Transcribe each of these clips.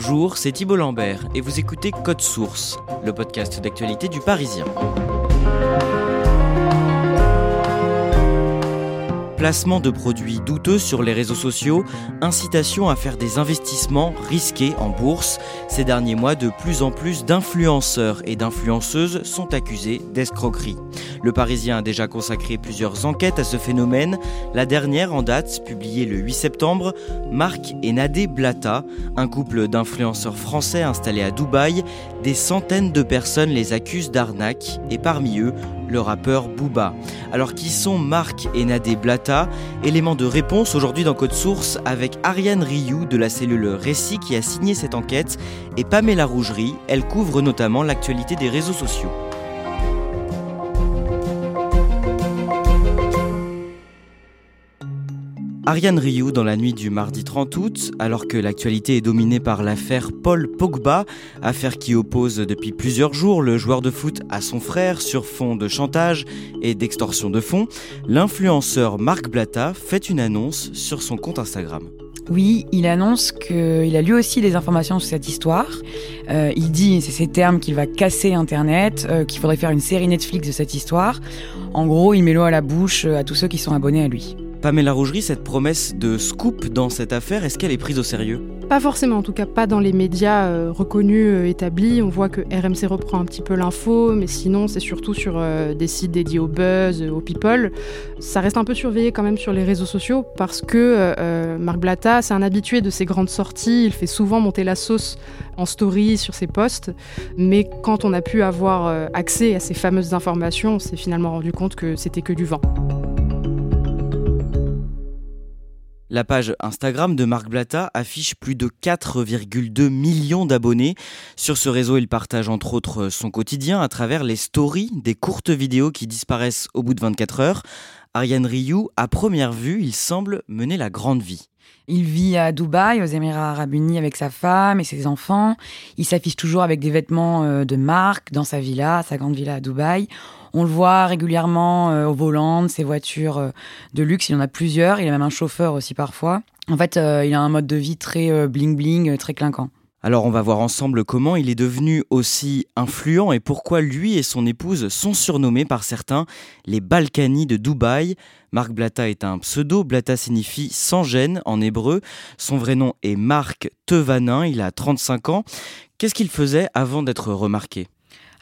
Bonjour, c'est Thibault Lambert et vous écoutez Code Source, le podcast d'actualité du Parisien. placement de produits douteux sur les réseaux sociaux, incitation à faire des investissements risqués en bourse. Ces derniers mois, de plus en plus d'influenceurs et d'influenceuses sont accusés d'escroquerie. Le Parisien a déjà consacré plusieurs enquêtes à ce phénomène. La dernière en date, publiée le 8 septembre, Marc et Nadé Blata, un couple d'influenceurs français installés à Dubaï. Des centaines de personnes les accusent d'arnaque et parmi eux, le rappeur Booba. Alors qui sont Marc et Nadé Blata Élément de réponse aujourd'hui dans Code Source avec Ariane Rioux de la cellule Récit qui a signé cette enquête et Pamela Rougerie, elle couvre notamment l'actualité des réseaux sociaux. Ariane Rioux dans la nuit du mardi 30 août, alors que l'actualité est dominée par l'affaire Paul Pogba, affaire qui oppose depuis plusieurs jours le joueur de foot à son frère sur fond de chantage et d'extorsion de fonds, l'influenceur Marc Blatta fait une annonce sur son compte Instagram. Oui, il annonce qu'il a lui aussi des informations sur cette histoire. Euh, il dit, c'est ces termes, qu'il va casser Internet, euh, qu'il faudrait faire une série Netflix de cette histoire. En gros, il met l'eau à la bouche à tous ceux qui sont abonnés à lui. Pamela Rougerie, cette promesse de scoop dans cette affaire, est-ce qu'elle est prise au sérieux? Pas forcément, en tout cas pas dans les médias euh, reconnus, euh, établis. On voit que RMC reprend un petit peu l'info, mais sinon c'est surtout sur euh, des sites dédiés au buzz, au people. Ça reste un peu surveillé quand même sur les réseaux sociaux parce que Marc Blatta, c'est un habitué de ces grandes sorties. Il fait souvent monter la sauce en story sur ses posts, mais quand on a pu avoir accès à ces fameuses informations, on s'est finalement rendu compte que c'était que du vent. La page Instagram de Marc Blatta affiche plus de 4,2 millions d'abonnés. Sur ce réseau, il partage entre autres son quotidien à travers les stories, des courtes vidéos qui disparaissent au bout de 24 heures. Ariane Rioux, à première vue, il semble mener la grande vie. Il vit à Dubaï, aux Émirats arabes unis, avec sa femme et ses enfants. Il s'affiche toujours avec des vêtements euh, de marque dans sa villa, sa grande villa à Dubaï. On le voit régulièrement euh, au volant de ses voitures euh, de luxe. Il en a plusieurs. Il a même un chauffeur aussi parfois. En fait, euh, il a un mode de vie très bling-bling, très clinquant. Alors on va voir ensemble comment il est devenu aussi influent et pourquoi lui et son épouse sont surnommés par certains les Balkany de Dubaï. Marc Blata est un pseudo, Blata signifie sans gêne en hébreu. Son vrai nom est Marc Tevanin, il a 35 ans. Qu'est-ce qu'il faisait avant d'être remarqué?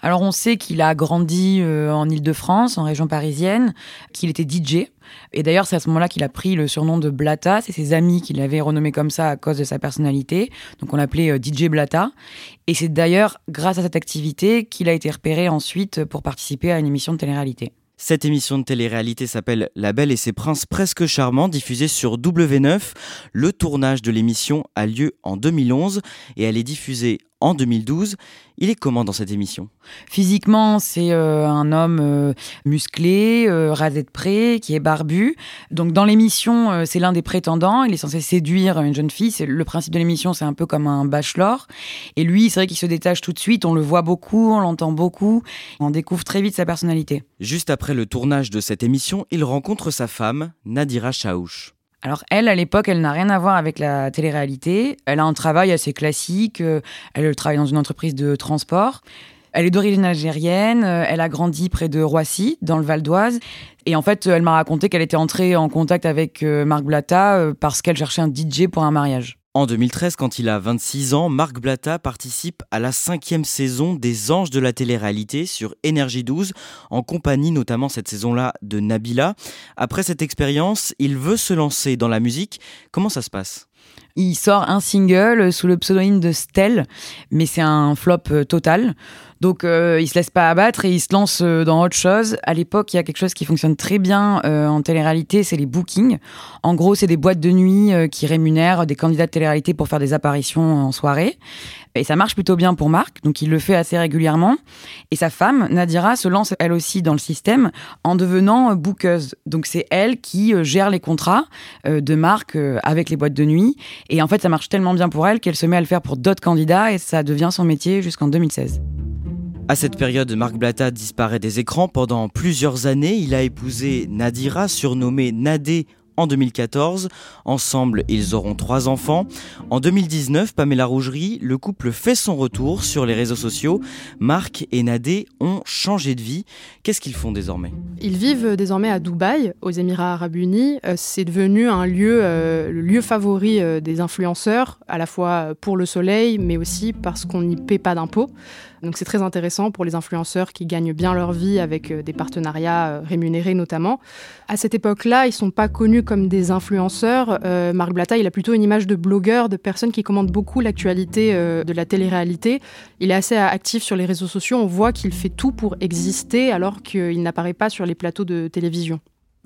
Alors on sait qu'il a grandi euh, en Ile-de-France, en région parisienne, qu'il était DJ. Et d'ailleurs, c'est à ce moment-là qu'il a pris le surnom de Blata. C'est ses amis qui l'avaient renommé comme ça à cause de sa personnalité. Donc on l'appelait euh, DJ Blata. Et c'est d'ailleurs grâce à cette activité qu'il a été repéré ensuite pour participer à une émission de télé-réalité. Cette émission de télé-réalité s'appelle La Belle et ses princes presque charmants, diffusée sur W9. Le tournage de l'émission a lieu en 2011 et elle est diffusée en 2012. Il est comment dans cette émission? Physiquement, c'est euh, un homme euh, musclé, euh, rasé de près, qui est barbu. Donc dans l'émission, c'est l'un des prétendants. Il est censé séduire une jeune fille. Le principe de l'émission, c'est un peu comme un bachelor. Et lui, c'est vrai qu'il se détache tout de suite. On le voit beaucoup, on l'entend beaucoup. On découvre très vite sa personnalité. Juste après le tournage de cette émission, il rencontre sa femme, Nadira Chaouch. Alors elle, à l'époque, elle n'a rien à voir avec la télé-réalité. Elle a un travail assez classique. Euh, elle travaille dans une entreprise de transport. Elle est d'origine algérienne. Euh, elle a grandi près de Roissy, dans le Val d'Oise. Et en fait, elle m'a raconté qu'elle était entrée en contact avec euh, Marc Blatta parce qu'elle cherchait un DJ pour un mariage. En 2013, quand il a 26 ans, Marc Blatta participe à la cinquième saison des Anges de la télé-réalité sur Énergie 12, en compagnie notamment cette saison-là de Nabila. Après cette expérience, il veut se lancer dans la musique. Comment ça se passe? Il sort un single sous le pseudonyme de Stell, mais c'est un flop euh, total. Donc euh, il se laisse pas abattre et il se lance euh, dans autre chose. À l'époque, il y a quelque chose qui fonctionne très bien euh, en télé-réalité, c'est les bookings. En gros, c'est des boîtes de nuit euh, qui rémunèrent des candidats de télé-réalité pour faire des apparitions en soirée. Et ça marche plutôt bien pour Marc, donc il le fait assez régulièrement. Et sa femme, Nadira, se lance elle aussi dans le système en devenant bookeuse. Donc c'est elle qui gère les contrats de Marc avec les boîtes de nuit. Et en fait, ça marche tellement bien pour elle qu'elle se met à le faire pour d'autres candidats et ça devient son métier jusqu'en 2016. À cette période, Marc Blatta disparaît des écrans pendant plusieurs années. Il a épousé Nadira, surnommée Nadé en 2014. Ensemble, ils auront trois enfants. En 2019, Pamela Rougerie, le couple fait son retour sur les réseaux sociaux. Marc et Nadé ont changé de vie. Qu'est-ce qu'ils font désormais? Ils vivent désormais à Dubaï, aux Émirats arabes unis. Euh, C'est devenu un lieu, euh, le lieu favori euh, des influenceurs, à la fois pour le soleil, mais aussi parce qu'on n'y paie pas d'impôts. Donc c'est très intéressant pour les influenceurs qui gagnent bien leur vie avec des partenariats rémunérés notamment. À cette époque-là, ils sont pas connus comme des influenceurs. Euh, Marc Blatta, il a plutôt une image de blogueur, de personne qui commande beaucoup l'actualité euh, de la télé-réalité. Il est assez actif sur les réseaux sociaux. On voit qu'il fait tout pour exister alors qu'il n'apparaît pas sur les plateaux de télévision.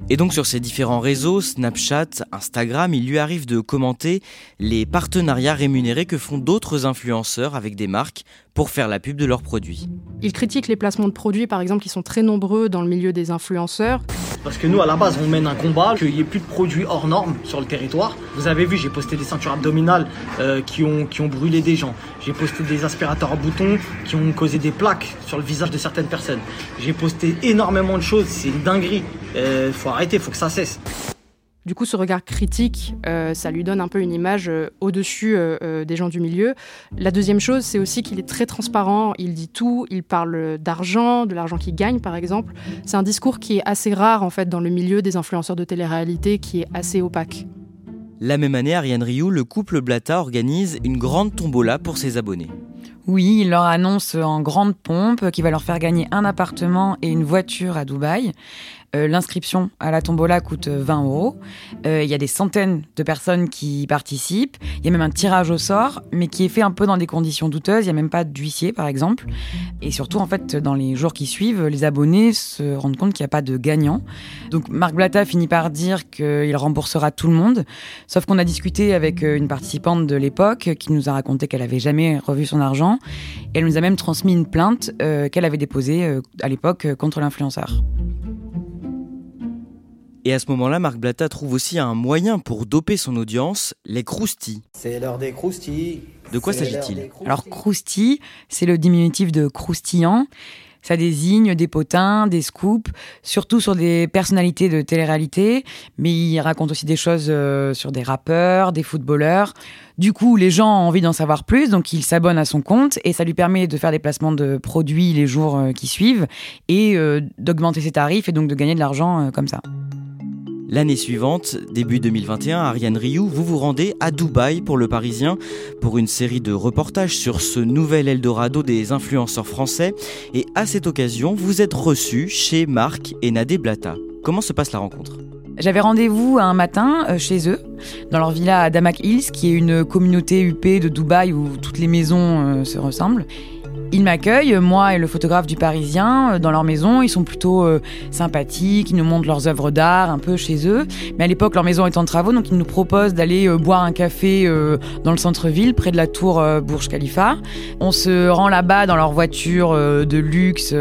Et donc sur ces différents réseaux, Snapchat, Instagram, il lui arrive de commenter les partenariats rémunérés que font d'autres influenceurs avec des marques pour faire la pub de leurs produits. Il critique les placements de produits, par exemple, qui sont très nombreux dans le milieu des influenceurs. Parce que nous, à la base, on mène un combat, qu'il n'y ait plus de produits hors normes sur le territoire. Vous avez vu, j'ai posté des ceintures abdominales euh, qui, ont, qui ont brûlé des gens. J'ai posté des aspirateurs à boutons qui ont causé des plaques sur le visage de certaines personnes. J'ai posté énormément de choses, c'est une dinguerie. Euh, faut arrêter, faut que ça cesse. Du coup, ce regard critique, euh, ça lui donne un peu une image euh, au-dessus euh, euh, des gens du milieu. La deuxième chose, c'est aussi qu'il est très transparent, il dit tout, il parle d'argent, de l'argent qu'il gagne par exemple. C'est un discours qui est assez rare en fait dans le milieu des influenceurs de télé-réalité, qui est assez opaque. La même année, Ariane Rioux, le couple Blatta organise une grande tombola pour ses abonnés. Oui, il leur annonce en grande pompe qu'il va leur faire gagner un appartement et une voiture à Dubaï. Euh, L'inscription à la tombola coûte 20 euros. Euh, Il y a des centaines de personnes qui participent. Il y a même un tirage au sort, mais qui est fait un peu dans des conditions douteuses. Il n'y a même pas d'huissier, par exemple. Et surtout, en fait, dans les jours qui suivent, les abonnés se rendent compte qu'il n'y a pas de gagnant. Donc, Marc Blatta finit par dire qu'il remboursera tout le monde. Sauf qu'on a discuté avec euh, une participante de l'époque qui nous a raconté qu'elle avait jamais revu son argent. Et elle nous a même transmis une plainte euh, qu'elle avait déposée euh, à l'époque euh, contre l'influenceur. Et à ce moment-là, Marc Blatta trouve aussi un moyen pour doper son audience, les croustilles. C'est l'heure des croustilles. De quoi s'agit-il croustilles. Alors, croustille, c'est le diminutif de croustillant. Ça désigne des potins, des scoops, surtout sur des personnalités de télé-réalité, mais il raconte aussi des choses euh, sur des rappeurs, des footballeurs. Du coup, les gens ont envie d'en savoir plus, donc ils s'abonnent à son compte et ça lui permet de faire des placements de produits les jours euh, qui suivent et euh, d'augmenter ses tarifs et donc de gagner de l'argent comme ça. L'année suivante, début 2021, Ariane Rioux, vous vous rendez à Dubaï pour le Parisien pour une série de reportages sur ce nouvel Eldorado des influenceurs français. Et à cette occasion, vous êtes reçu chez Marc et Nadé Blatta. Comment se passe la rencontre? J'avais rendez-vous un matin euh, chez eux, dans leur villa à Damak Hills, qui est une communauté huppée de Dubaï où toutes les maisons euh, se ressemblent. Ils m'accueillent, moi et le photographe du Parisien, euh, dans leur maison. Ils sont plutôt euh, sympathiques, ils nous montrent leurs œuvres d'art un peu chez eux. Mais à l'époque, leur maison est en travaux, donc ils nous proposent d'aller euh, boire un café dans le centre-ville, près de la tour Burj Khalifa. On se rend là-bas dans leur voiture de luxe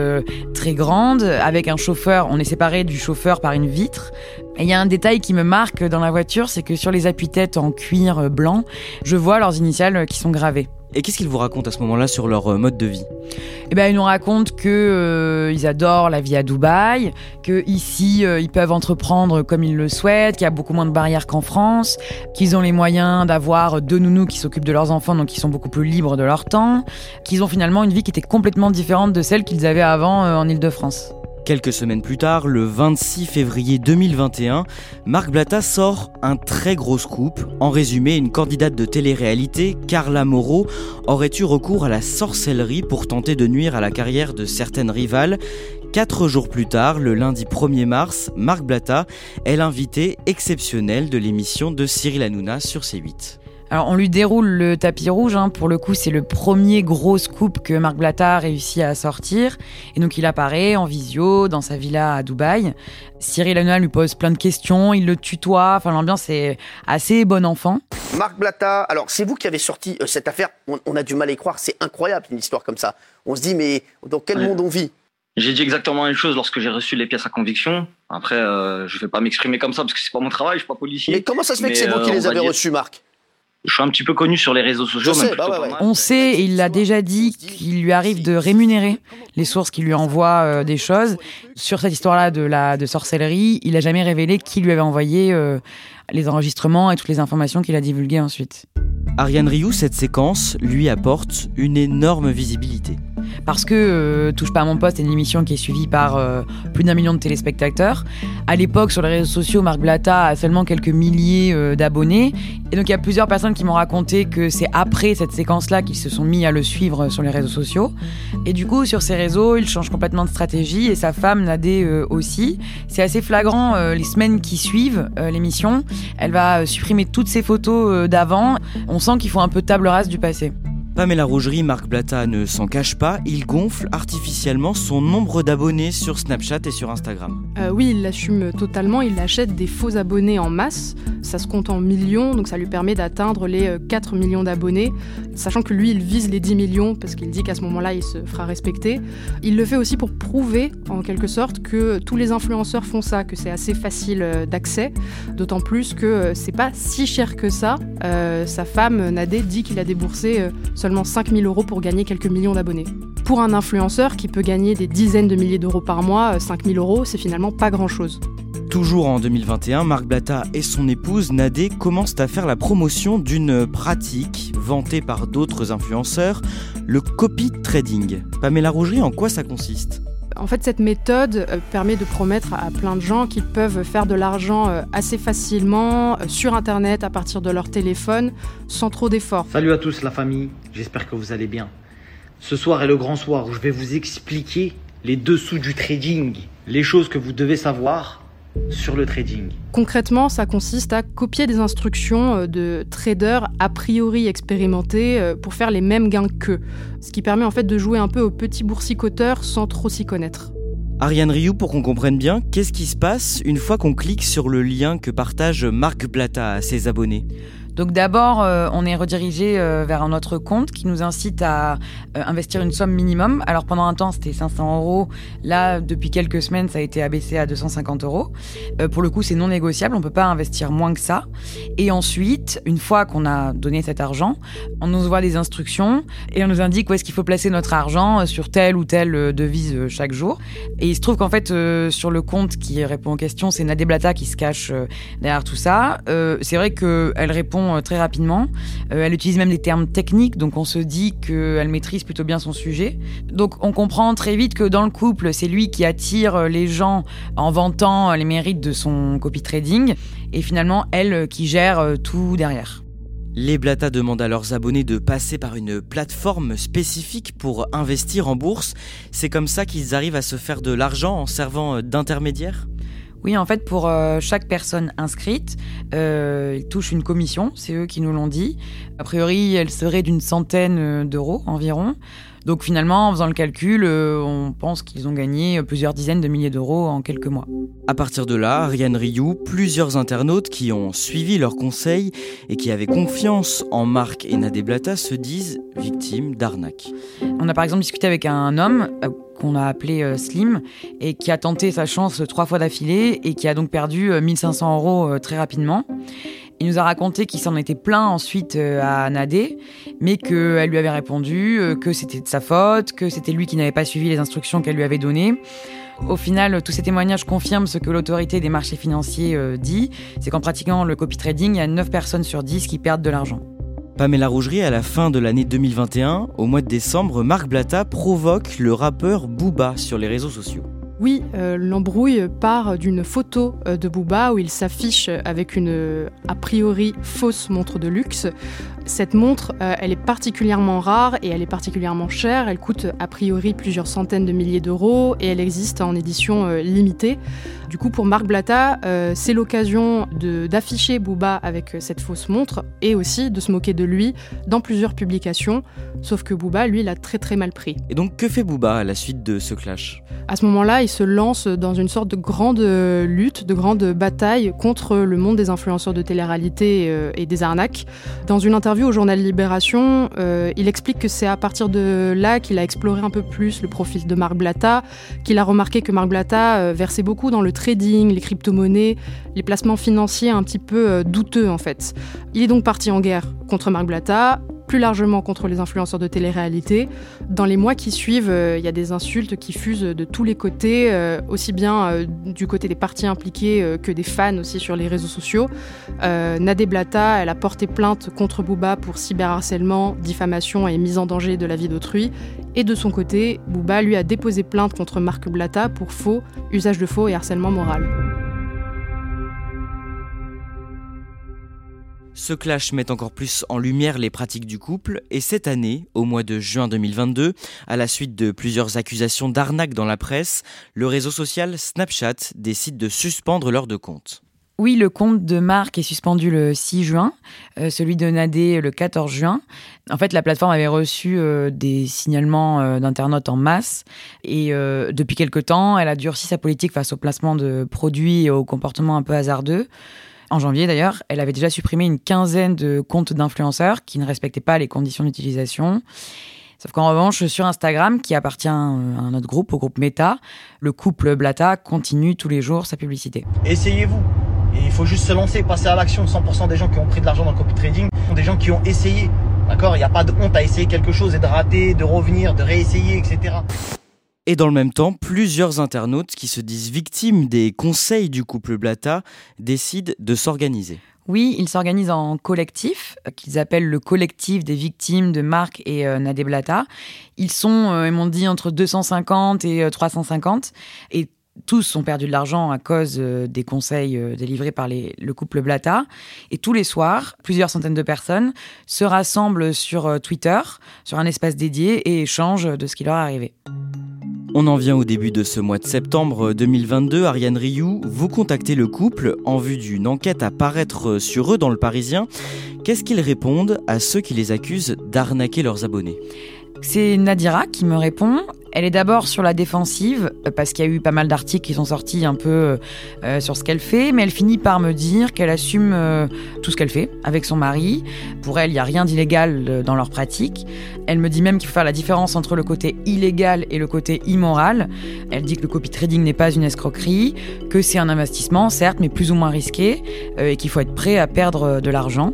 très grande, avec un chauffeur. On est séparés du chauffeur par une vitre. Et il y a un détail qui me marque dans la voiture, c'est que sur les appuis-têtes en cuir blanc, je vois leurs initiales qui sont gravées. Et qu'est-ce qu'ils vous racontent à ce moment-là sur leur euh, mode de vie? Eh ben, ils nous racontent que euh, ils adorent la vie à Dubaï, que ici euh, ils peuvent entreprendre comme ils le souhaitent, qu'il y a beaucoup moins de barrières qu'en France, qu'ils ont les moyens d'avoir deux nounous qui s'occupent de leurs enfants, donc ils sont beaucoup plus libres de leur temps, qu'ils ont finalement une vie qui était complètement différente de celle qu'ils avaient avant en Île-de-France. Quelques semaines plus tard, le 26 février 2021, Marc Blatta sort un très gros scoop. En résumé, une candidate de télé-réalité, Carla Moreau, aurait eu recours à la sorcellerie pour tenter de nuire à la carrière de certaines rivales. Quatre jours plus tard, le lundi 1er mars, Marc Blatta est l'invité exceptionnel de l'émission de Cyril Hanouna sur C8. Alors on lui déroule le tapis rouge, hein. pour le coup c'est le premier gros scoop que Marc Blatta a réussi à sortir. Et donc il apparaît en visio dans sa villa à Dubaï. Cyril Hanouna lui pose plein de questions, il le tutoie, enfin l'ambiance est assez bon enfant. Marc Blatta, alors c'est vous qui avez sorti euh, cette affaire, on, a du mal à y croire, c'est incroyable une histoire comme ça. On se dit mais dans quel monde on vit? J'ai dit exactement la même chose lorsque j'ai reçu les pièces à conviction. Après, euh, je ne vais pas m'exprimer comme ça parce que c'est pas mon travail, je suis pas policier. Mais comment ça se fait que c'est vous qui euh, les avez reçus, Marc? Je suis un petit peu connu sur les réseaux sociaux. Bah On sait, il l'a déjà dit, qu'il lui arrive de rémunérer les sources qui lui envoient euh, des choses. Sur cette histoire-là de, la, de sorcellerie, il n'a jamais révélé qui lui avait envoyé euh, les enregistrements et toutes les informations qu'il a divulguées ensuite. Ariane Rioux, cette séquence lui apporte une énorme visibilité parce que euh, Touche pas à mon poste est une émission qui est suivie par euh, plus d'un million de téléspectateurs. À l'époque, sur les réseaux sociaux, Marc Blatta a seulement quelques milliers euh, d'abonnés. Et donc, il y a plusieurs personnes qui m'ont raconté que c'est après cette séquence-là qu'ils se sont mis à le suivre sur les réseaux sociaux. Et du coup, sur ces réseaux, il change complètement de stratégie et sa femme, Nadé, aussi. C'est assez flagrant les semaines qui suivent l'émission. Elle va supprimer toutes ses photos d'avant. On sent qu'ils font un peu table rase du passé. Pamela Rougerie, Marc Blatta ne s'en cache pas, il gonfle artificiellement son nombre d'abonnés sur Snapchat et sur Instagram. Euh, oui, il l'assume totalement, il achète des faux abonnés en masse, ça se compte en millions, donc ça lui permet d'atteindre les 4 euh, millions d'abonnés, sachant que lui, il vise les 10 millions, parce qu'il dit qu'à ce moment-là, il se fera respecter. Il le fait aussi pour prouver, en quelque sorte, que tous les influenceurs font ça, que c'est assez facile euh, d'accès, d'autant plus que c'est pas si cher que ça. sa femme, Nadé, dit qu'il a déboursé seulement 5000 euros pour gagner quelques millions d'abonnés. Pour un influenceur qui peut gagner des dizaines de milliers d'euros par mois, 5000 euh, euros, c'est finalement pas grand-chose. Toujours en 2021, Marc Blatta et son épouse Nadé commencent à faire la promotion d'une pratique vantée par d'autres influenceurs, le copy trading. Pamela Rougerie, en quoi ça consiste? En fait, cette méthode euh, permet de promettre à plein de gens qu'ils peuvent faire de l'argent euh, assez facilement euh, sur Internet à partir de leur téléphone sans trop d'efforts. Salut à tous la famille, j'espère que vous allez bien. Ce soir est le grand soir où je vais vous expliquer les dessous du trading, les choses que vous devez savoir sur le trading. Concrètement, ça consiste à copier des instructions euh, de traders a priori expérimentés euh, pour faire les mêmes gains qu'eux, ce qui permet en fait de jouer un peu au petit boursicoteur sans trop s'y connaître. Ariane Rioux, pour qu'on comprenne bien, qu'est-ce qui se passe une fois qu'on clique sur le lien que partage Marc Blatta à ses abonnés? Donc d'abord, euh, on est redirigé euh, vers un autre compte qui nous incite à euh, investir une somme minimum. Alors pendant un temps, c'était 500 euros. Là, depuis quelques semaines, ça a été abaissé à 250 euros. pour le coup, c'est non négociable. On peut pas investir moins que ça. Et ensuite, une fois qu'on a donné cet argent, on nous envoie des instructions et on nous indique où est-ce qu'il faut placer notre argent sur telle ou telle devise chaque jour. Et il se trouve qu'en fait, sur le compte qui répond aux questions, c'est Nadé Blata qui se cache derrière tout ça. c'est vrai qu'elle répond euh, très rapidement. Euh, elle utilise même des termes techniques, donc on se dit qu'elle maîtrise plutôt bien son sujet. Donc on comprend très vite que dans le couple, c'est lui qui attire les gens en vantant les mérites de son copy trading, et finalement elle qui gère euh, tout derrière. Les Blata demandent à leurs abonnés de passer par une plateforme spécifique pour investir en bourse. C'est comme ça qu'ils arrivent à se faire de l'argent en servant d'intermédiaire oui, en fait, pour euh, chaque personne inscrite, euh, ils touchent une commission, c'est eux qui nous l'ont dit. A priori, elle serait d'une centaine euh, d'euros environ. Donc finalement, en faisant le calcul, euh, on pense qu'ils ont gagné plusieurs dizaines de milliers d'euros en quelques mois. À partir de là, Ariane Rioux, plusieurs internautes qui ont suivi leurs conseils et qui avaient confiance en Marc et Nadé Blata se disent victimes d'arnaques. On a par exemple discuté avec un homme euh, qu'on a appelé euh, Slim et qui a tenté sa chance trois fois d'affilée et qui a donc perdu 1500 euros très rapidement. Il nous a raconté qu'il s'en était plaint ensuite euh, à Nadé, mais qu'elle lui avait répondu euh, que c'était de sa faute, que c'était lui qui n'avait pas suivi les instructions qu'elle lui avait données. Au final, tous ces témoignages confirment ce que l'autorité des marchés financiers euh, dit, c'est qu'en pratiquant le copy trading, il y a 9 personnes sur 10 qui perdent de l'argent. Pamela Rougerie, à la fin de l'année 2021, au mois de décembre, Marc Blatta provoque le rappeur Booba sur les réseaux sociaux. Oui, euh, l'embrouille part d'une photo euh, de Booba où il s'affiche avec une a priori fausse montre de luxe. Cette montre, euh, elle est particulièrement rare et elle est particulièrement chère. Elle coûte a priori plusieurs centaines de milliers d'euros et elle existe en édition limitée. Du coup, pour Marc Blatta, c'est l'occasion d'afficher Booba avec cette fausse montre et aussi de se moquer de lui dans plusieurs publications. Sauf que Booba, lui, l'a très très mal pris. Et donc, que fait Booba à la suite de ce clash? À ce moment-là, il se lance dans une sorte de grande lutte, de grande bataille contre le monde des influenceurs de télé-réalité euh, et des arnaques. Dans une interview au journal Libération, euh, il explique que c'est à partir de là qu'il a exploré un peu plus le profil de Marc Blatta, qu'il a remarqué que Marc Blatta euh, versait beaucoup dans le trading, les crypto-monnaies, les placements financiers un petit peu douteux en fait. Il est donc parti en guerre contre Marc Blatta plus largement contre les influenceurs de télé-réalité. Dans les mois qui suivent, euh, il y a des insultes qui fusent de tous les côtés, euh, aussi bien euh, du côté des partis impliqués que des fans aussi sur les réseaux sociaux. Nadé Blata, elle a porté plainte contre Booba pour cyberharcèlement, diffamation et mise en danger de la vie d'autrui. Et de son côté, Booba lui a déposé plainte contre Marc Blata pour faux, usage de faux et harcèlement moral. Ce clash met encore plus en lumière les pratiques du couple et cette année, au mois de juin 2022, à la suite de plusieurs accusations d'arnaque dans la presse, le réseau social Snapchat décide de suspendre leurs deux comptes. Oui, le compte de Marc est suspendu le 6 juin, euh, celui de Nadé le 14 juin. En fait, la plateforme avait reçu euh, des signalements euh, d'internautes en masse et depuis quelque temps, elle a durci sa politique face au placement de produits et au comportement un peu hasardeux. En janvier d'ailleurs, elle avait déjà supprimé une quinzaine de comptes d'influenceurs qui ne respectaient pas les conditions d'utilisation. Sauf qu'en revanche, sur Instagram, qui appartient à un autre groupe, au groupe Meta, le couple Blata continue tous les jours sa publicité. Essayez-vous. il faut juste se lancer, passer à l'action. 100% des gens qui ont pris de l'argent dans le copy trading sont des gens qui ont essayé. D'accord? Il n'y a pas de honte à essayer quelque chose et de rater, de revenir, de réessayer, etc. Et dans le même temps, plusieurs internautes qui se disent victimes des conseils du couple Blata décident de s'organiser. Oui, ils s'organisent en collectif, euh, qu'ils appellent le collectif des victimes de Marc et euh, Nadé Blata. Ils sont, euh, ils m'ont dit, entre 250 et 350. Et tous ont perdu de l'argent à cause des conseils délivrés par le couple Blata. Et tous les soirs, plusieurs centaines de personnes se rassemblent sur Twitter, sur un espace dédié, et échangent de ce qui leur est arrivé. On en vient au début de ce mois de septembre 2022. Ariane Rioux, vous contactez le couple en vue d'une enquête à paraître sur eux dans le Parisien. Qu'est-ce qu'ils répondent à ceux qui les accusent d'arnaquer leurs abonnés? C'est Nadira qui me répond. Elle est d'abord sur la défensive, euh, parce qu'il y a eu pas mal d'articles qui sont sortis un peu euh, euh, sur ce qu'elle fait, mais elle finit par me dire qu'elle assume tout ce qu'elle fait avec son mari. Pour elle, il n'y a rien d'illégal dans leur pratique. Elle me dit même qu'il faut faire la différence entre le côté illégal et le côté immoral. Elle dit que le copy trading n'est pas une escroquerie, que c'est un investissement, certes, mais plus ou moins risqué, et qu'il faut être prêt à perdre de l'argent.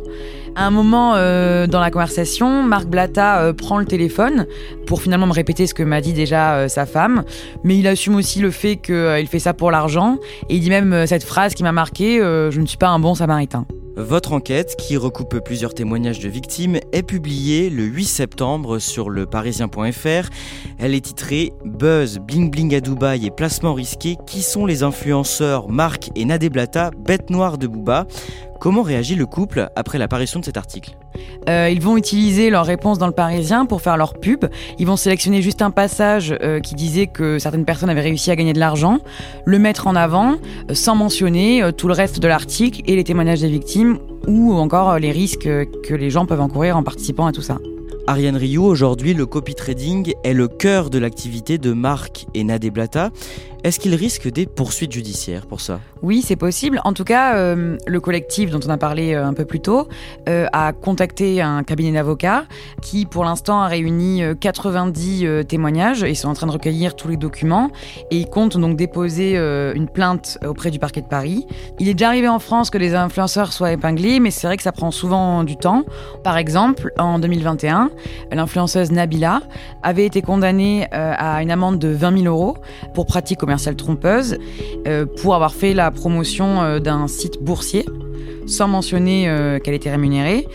À un moment euh, dans la conversation, Marc Blatta euh, prend le téléphone pour finalement me répéter ce que m'a dit déjà euh, sa femme, mais il assume aussi le fait qu'il fait ça pour l'argent et il dit même cette phrase qui m'a marqué Je ne suis pas un bon samaritain. Votre enquête, qui recoupe plusieurs témoignages de victimes, est publiée le 8 septembre sur le parisien.fr. Elle est titrée Buzz, bling bling à Dubaï et placement risqué. Qui sont les influenceurs Marc et Nadé Blata, bête noire de Booba? Comment réagit le couple après l'apparition de cet article? Euh, ils vont utiliser leur réponse dans le Parisien pour faire leur pub. Ils vont sélectionner juste un passage euh, qui disait que certaines personnes avaient réussi à gagner de l'argent, le mettre en avant, euh, sans mentionner tout le reste de l'article et les témoignages des victimes ou encore les risques que les gens peuvent encourir en participant à tout ça. Ariane Rioux, aujourd'hui, le copy trading est le cœur de l'activité de Marc et Nadé Blata. Est-ce qu'il risque des poursuites judiciaires pour ça? Oui, c'est possible. En tout cas, euh, le collectif dont on a parlé euh, un peu plus tôt euh, a contacté un cabinet d'avocats qui, pour l'instant, a réuni 90 témoignages. Ils sont en train de recueillir tous les documents et ils comptent donc déposer une plainte auprès du parquet de Paris. Il est déjà arrivé en France que les influenceurs soient épinglés, mais c'est vrai que ça prend souvent du temps. Par exemple, en 2021, l'influenceuse Nabila avait été condamnée à une amende de 20 000 euros pour pratique commerciale trompeuse euh, pour avoir fait la promotion euh, d'un site boursier sans mentionner euh, qu'elle était rémunérée.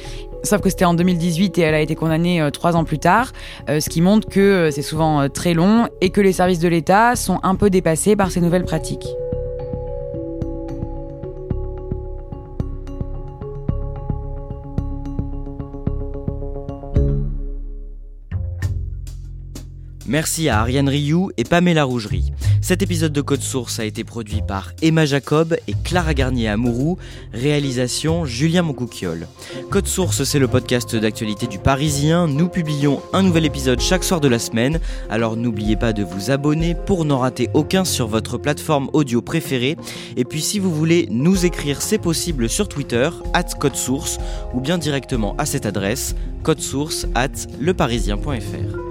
Sauf que c'était en 2018 et elle a été condamnée trois ans plus tard, ce qui montre que c'est souvent très long et que les services de l'État sont un peu dépassés par ces nouvelles pratiques. Merci à Ariane Rioux et Pamela Rougerie. Cet épisode de Code Source a été produit par Emma Jacob et Clara Garnier Amourou. Réalisation Julien Moncouquiole. Code Source, c'est le podcast d'actualité du Parisien. Nous publions un nouvel épisode chaque soir de la semaine. Alors n'oubliez pas de vous abonner pour n'en rater aucun sur votre plateforme audio préférée. Et puis si vous voulez nous écrire, c'est possible sur Twitter, at Code Source, ou bien directement à cette adresse, codesource at leparisien.fr.